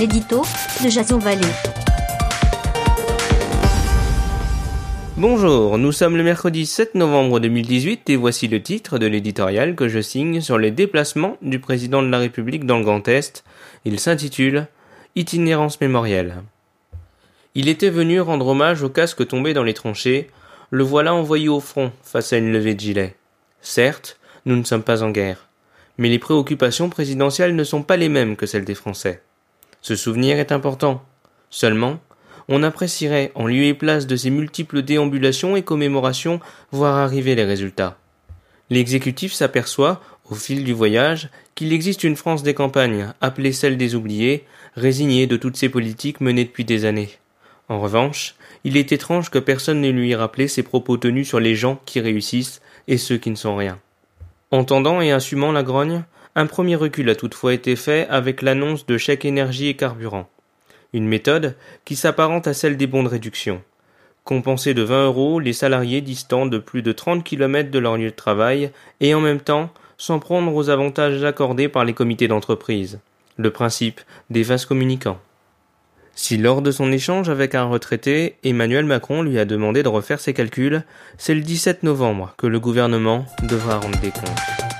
l'édito de Jason. Bonjour, nous sommes le mercredi 7 novembre 2018 et voici le titre de l'éditorial que je signe sur les déplacements du président de la République dans le Grand Est. Il s'intitule Itinérance mémorielle. Il était venu rendre hommage au casque tombé dans les tranchées, le voilà envoyé au front face à une levée de gilet. Certes, nous ne sommes pas en guerre, mais les préoccupations présidentielles ne sont pas les mêmes que celles des Français. Ce souvenir est important. Seulement, on apprécierait en lieu et place de ces multiples déambulations et commémorations voir arriver les résultats. L'exécutif s'aperçoit, au fil du voyage, qu'il existe une France des campagnes, appelée celle des oubliés, résignée de toutes ces politiques menées depuis des années. En revanche, il est étrange que personne ne lui ait rappelé ses propos tenus sur les gens qui réussissent et ceux qui ne sont rien. Entendant et assumant la grogne, un premier recul a toutefois été fait avec l'annonce de chèques énergie et carburant une méthode qui s'apparente à celle des bons de réduction. Compenser de 20 euros les salariés distants de plus de 30 km de leur lieu de travail et en même temps s'en prendre aux avantages accordés par les comités d'entreprise. Le principe des vases communicants. Si lors de son échange avec un retraité, Emmanuel Macron lui a demandé de refaire ses calculs, c'est le 17 novembre que le gouvernement devra rendre des comptes.